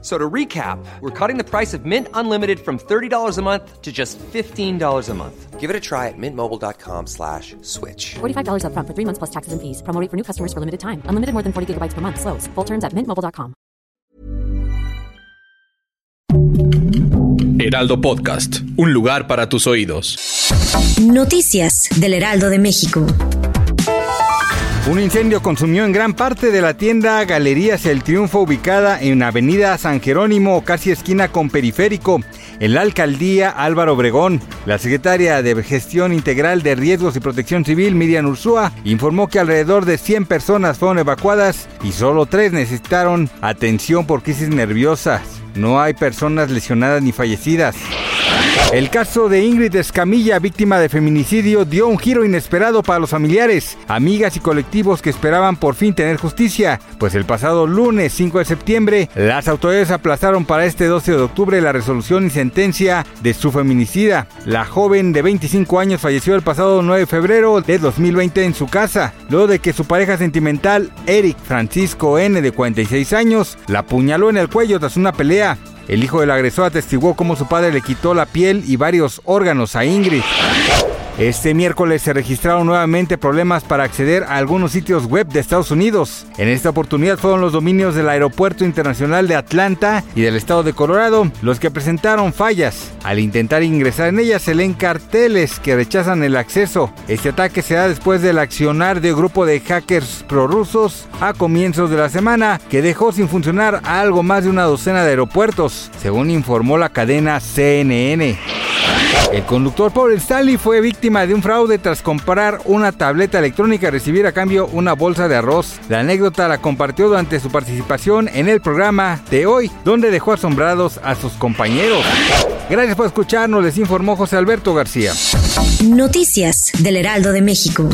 So to recap, we're cutting the price of Mint Unlimited from $30 a month to just $15 a month. Give it a try at mintmobile.com slash switch. $45 upfront for three months plus taxes and fees. Promo rate for new customers for limited time. Unlimited more than 40 gigabytes per month. Slows. Full terms at mintmobile.com. Heraldo Podcast, un lugar para tus oídos. Noticias del Heraldo de México. Un incendio consumió en gran parte de la tienda Galerías El Triunfo ubicada en Avenida San Jerónimo, casi esquina con Periférico, en la alcaldía Álvaro Obregón. La secretaria de Gestión Integral de Riesgos y Protección Civil, Miriam Ursúa, informó que alrededor de 100 personas fueron evacuadas y solo tres necesitaron atención por crisis nerviosas. No hay personas lesionadas ni fallecidas. El caso de Ingrid Escamilla, víctima de feminicidio, dio un giro inesperado para los familiares, amigas y colectivos que esperaban por fin tener justicia, pues el pasado lunes 5 de septiembre las autoridades aplazaron para este 12 de octubre la resolución y sentencia de su feminicida. La joven de 25 años falleció el pasado 9 de febrero de 2020 en su casa, luego de que su pareja sentimental, Eric Francisco N, de 46 años, la apuñaló en el cuello tras una pelea. El hijo del agresor atestiguó cómo su padre le quitó la piel y varios órganos a Ingrid. Este miércoles se registraron nuevamente problemas para acceder a algunos sitios web de Estados Unidos. En esta oportunidad fueron los dominios del Aeropuerto Internacional de Atlanta y del estado de Colorado los que presentaron fallas. Al intentar ingresar en ellas se leen carteles que rechazan el acceso. Este ataque se da después del accionar de un grupo de hackers prorrusos a comienzos de la semana que dejó sin funcionar a algo más de una docena de aeropuertos, según informó la cadena CNN. El conductor Paul Stanley fue víctima de un fraude tras comprar una tableta electrónica y recibir a cambio una bolsa de arroz. La anécdota la compartió durante su participación en el programa de hoy, donde dejó asombrados a sus compañeros. Gracias por escucharnos, les informó José Alberto García. Noticias del Heraldo de México.